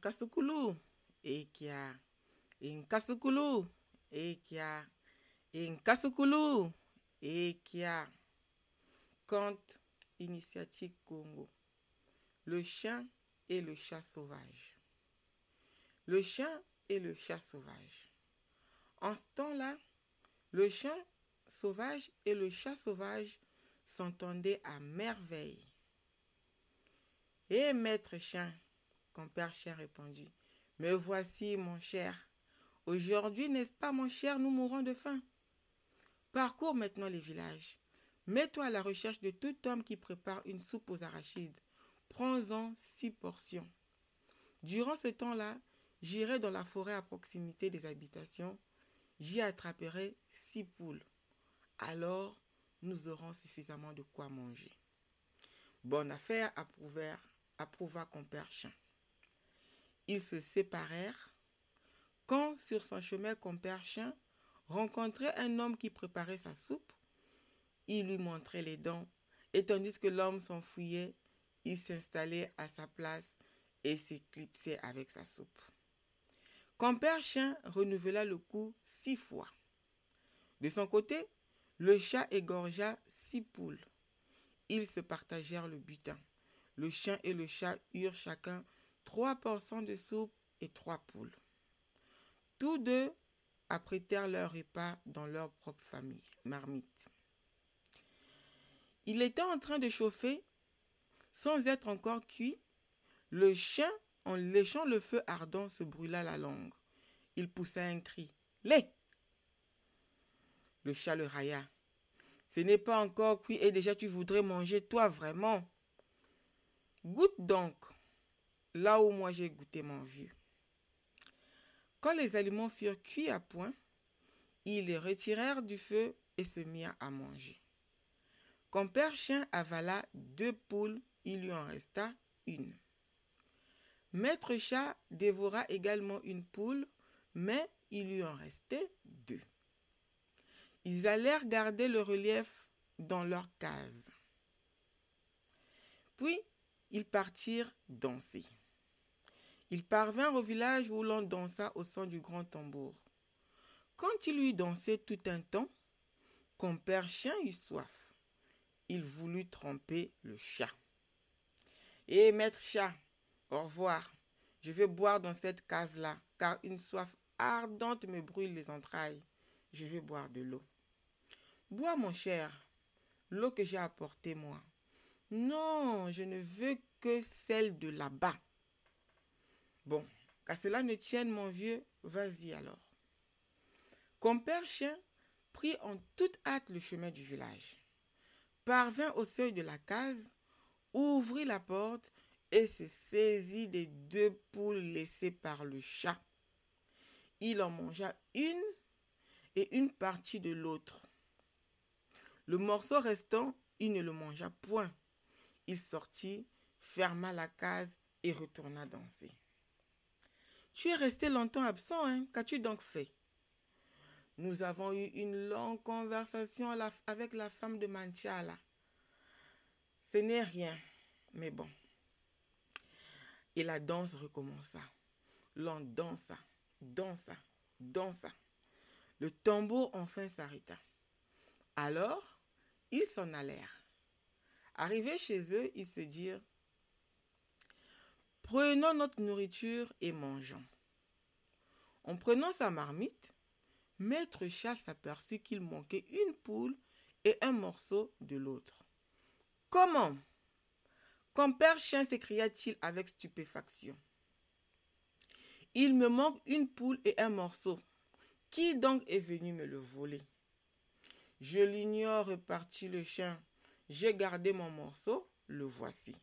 Inkasukulu, Ekia. Inkasukulu, Ekia. Inkasukulu, Ekia. Conte initiatique Congo. Le chien et le chat sauvage. Le chien et le chat sauvage. En ce temps-là, le chien sauvage et le chat sauvage s'entendaient à merveille. Eh maître chien, compère chien répondit, me voici mon cher. Aujourd'hui, n'est-ce pas mon cher, nous mourrons de faim? Parcours maintenant les villages. Mets-toi à la recherche de tout homme qui prépare une soupe aux arachides. Prends-en six portions. Durant ce temps-là, j'irai dans la forêt à proximité des habitations. J'y attraperai six poules. Alors, nous aurons suffisamment de quoi manger. Bonne affaire, approuvèrent, approuva compère chien. Ils se séparèrent quand, sur son chemin, compère chien rencontrait un homme qui préparait sa soupe. Il lui montrait les dents, et tandis que l'homme s'enfuyait, il s'installait à sa place et s'éclipsait avec sa soupe. Compère chien renouvela le coup six fois. De son côté, le chat égorgea six poules. Ils se partagèrent le butin. Le chien et le chat eurent chacun trois portions de soupe et trois poules. Tous deux apprêtèrent leur repas dans leur propre famille, marmite. Il était en train de chauffer, sans être encore cuit. Le chien, en léchant le feu ardent, se brûla la langue. Il poussa un cri. Lait Le chat le railla. Ce n'est pas encore cuit et déjà tu voudrais manger toi vraiment. Goûte donc, là où moi j'ai goûté mon vieux. Quand les aliments furent cuits à point, ils les retirèrent du feu et se mirent à manger. Quand Père Chien avala deux poules, il lui en resta une. Maître Chat dévora également une poule, mais il lui en restait deux. Ils allèrent garder le relief dans leur case. Puis, ils partirent danser. Ils parvinrent au village où l'on dansa au son du grand tambour. Quand il lui dansait tout un temps, compère chien eut soif. Il voulut tremper le chat. Eh, maître chat, au revoir. Je vais boire dans cette case-là, car une soif ardente me brûle les entrailles. Je vais boire de l'eau. Bois, mon cher, l'eau que j'ai apportée, moi. Non, je ne veux que celle de là-bas. Bon, qu'à cela ne tienne, mon vieux, vas-y alors. Compère Chien prit en toute hâte le chemin du village, parvint au seuil de la case, ouvrit la porte et se saisit des deux poules laissées par le chat. Il en mangea une et une partie de l'autre. Le morceau restant, il ne le mangea point. Il sortit, ferma la case et retourna danser. Tu es resté longtemps absent, hein Qu'as-tu donc fait? Nous avons eu une longue conversation avec la femme de Manchala. Ce n'est rien, mais bon. Et la danse recommença. L'on dansa, dansa, dansa. Le tambour enfin s'arrêta. Alors, ils s'en allèrent. Arrivés chez eux, ils se dirent Prenons notre nourriture et mangeons. En prenant sa marmite, Maître Chat s'aperçut qu'il manquait une poule et un morceau de l'autre. Comment? Compère Chien s'écria-t-il avec stupéfaction. Il me manque une poule et un morceau. Qui donc est venu me le voler? Je l'ignore, repartit le chien. J'ai gardé mon morceau, le voici.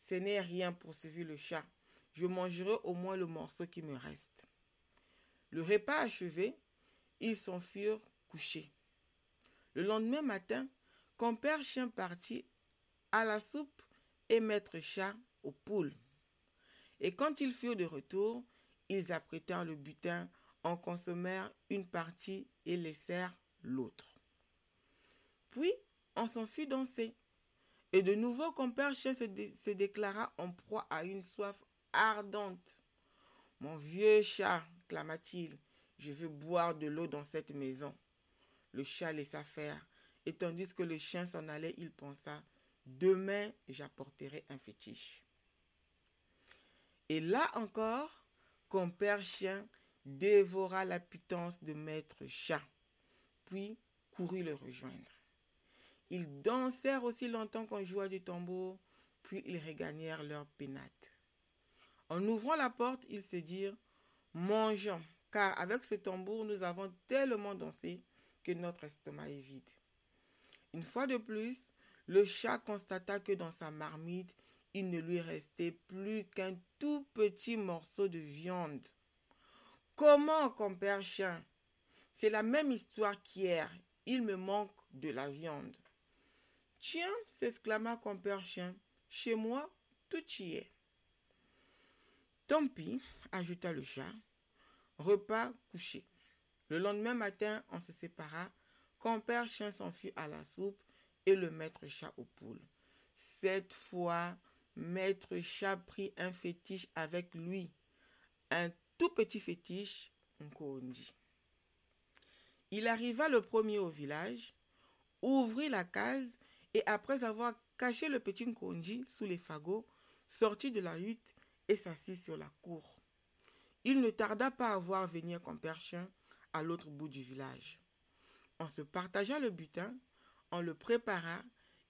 Ce n'est rien, poursuivit le chat. Je mangerai au moins le morceau qui me reste. Le repas achevé, ils s'en furent couchés. Le lendemain matin, compère chien partit à la soupe et maître chat aux poules. Et quand ils furent de retour, ils apprêtèrent le butin, en consommèrent une partie et laissèrent l'autre. Puis on s'en fut danser. Et de nouveau, compère chien se, déclara en proie à une soif ardente. Mon vieux chat, clama-t-il, je veux boire de l'eau dans cette maison. Le chat laissa faire, et tandis que le chien s'en allait, il pensa Demain, j'apporterai un fétiche. Et là encore, compère chien dévora la pitance de maître chat, puis courut le rejoindre. Ils dansèrent aussi longtemps qu'on joua du tambour, puis ils regagnèrent leur pénate. En ouvrant la porte, ils se dirent Mangeons, car avec ce tambour, nous avons tellement dansé que notre estomac est vide. Une fois de plus, le chat constata que dans sa marmite, il ne lui restait plus qu'un tout petit morceau de viande. Comment, compère chien? C'est la même histoire qu'hier. Il me manque de la viande. Tiens, s'exclama compère chien, chez moi, tout y est. Tant pis, ajouta le chat. Repas couché. Le lendemain matin, on se sépara. Compère chien s'enfuit à la soupe et le maître chat aux poules. Cette fois, maître chat prit un fétiche avec lui. Un tout petit fétiche, dit. Il arriva le premier au village, ouvrit la case et après avoir caché le petit Nkondi sous les fagots, sortit de la hutte et s'assit sur la cour. Il ne tarda pas à voir venir compère chien à l'autre bout du village. On se partagea le butin, on le prépara,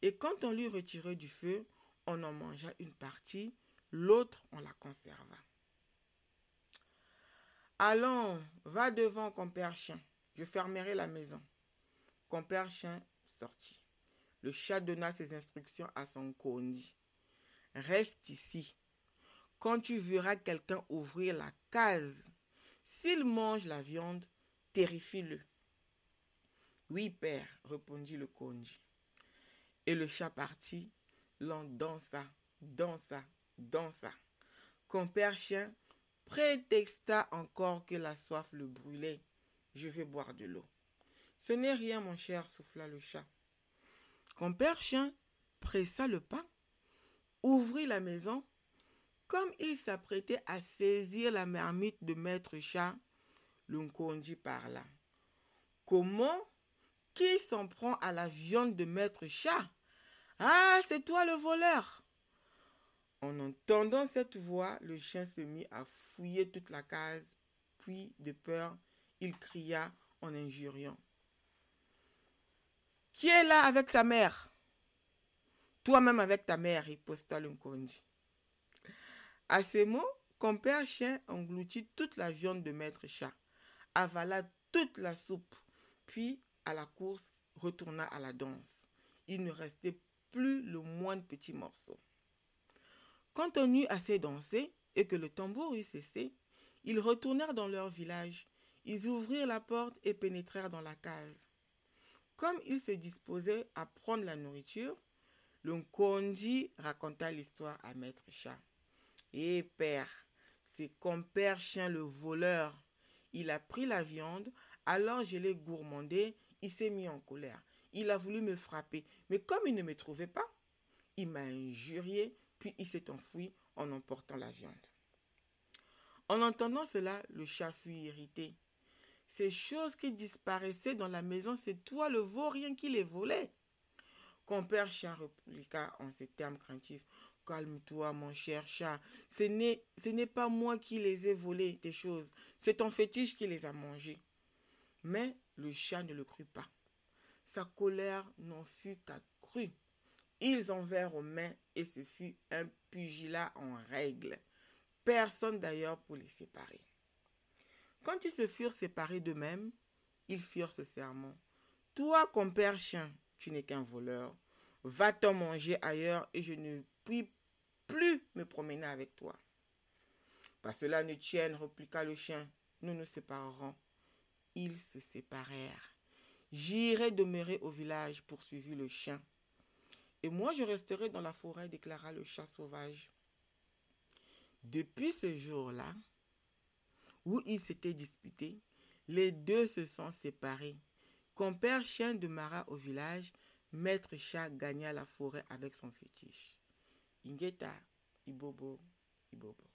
et quand on lui retirait du feu, on en mangea une partie, l'autre on la conserva. Allons, va devant, compère chien, je fermerai la maison. Compère chien sortit. Le chat donna ses instructions à son condi. Reste ici. Quand tu verras quelqu'un ouvrir la case, s'il mange la viande, terrifie-le. Oui, père, répondit le condi. Et le chat partit, l'en dansa, dansa, dansa. Compère chien prétexta encore que la soif le brûlait. Je vais boire de l'eau. Ce n'est rien, mon cher, souffla le chat. Compère chien pressa le pas, ouvrit la maison. Comme il s'apprêtait à saisir la marmite de maître chat, par parla. Comment? Qui s'en prend à la viande de maître chat Ah, c'est toi le voleur En entendant cette voix, le chien se mit à fouiller toute la case, puis, de peur, il cria en injuriant. Qui est là avec sa mère? Toi-même avec ta mère, riposta Nkondi. À ces mots, compère chien engloutit toute la viande de maître chat, avala toute la soupe, puis, à la course, retourna à la danse. Il ne restait plus le moindre petit morceau. Quand on eut assez dansé et que le tambour eut cessé, ils retournèrent dans leur village. Ils ouvrirent la porte et pénétrèrent dans la case. Comme il se disposait à prendre la nourriture, le Nkondi raconta l'histoire à Maître Chat. Eh père, c'est compère chien le voleur. Il a pris la viande, alors je l'ai gourmandé, il s'est mis en colère. Il a voulu me frapper, mais comme il ne me trouvait pas, il m'a injurié, puis il s'est enfui en emportant la viande. En entendant cela, le chat fut irrité. Ces choses qui disparaissaient dans la maison, c'est toi le vaurien qui les volait. Compère chien répliqua en ces termes craintifs. Calme-toi, mon cher chat. Ce n'est pas moi qui les ai volés, tes choses. C'est ton fétiche qui les a mangés. Mais le chat ne le crut pas. Sa colère n'en fut qu'accrue. Ils en vinrent aux mains et ce fut un pugilat en règle. Personne d'ailleurs pour les séparer. Quand ils se furent séparés d'eux-mêmes, ils firent ce serment. Toi, compère chien, tu n'es qu'un voleur. Va-t'en manger ailleurs et je ne puis plus me promener avec toi. Qu'à cela ne tienne, répliqua le chien, nous nous séparerons. Ils se séparèrent. J'irai demeurer au village, poursuivit le chien. Et moi je resterai dans la forêt, déclara le chat sauvage. Depuis ce jour-là, où ils s'étaient disputés, les deux se sont séparés. Compère chien demeura au village, maître chat gagna la forêt avec son fétiche. Ingeta, Ibobo, Ibobo.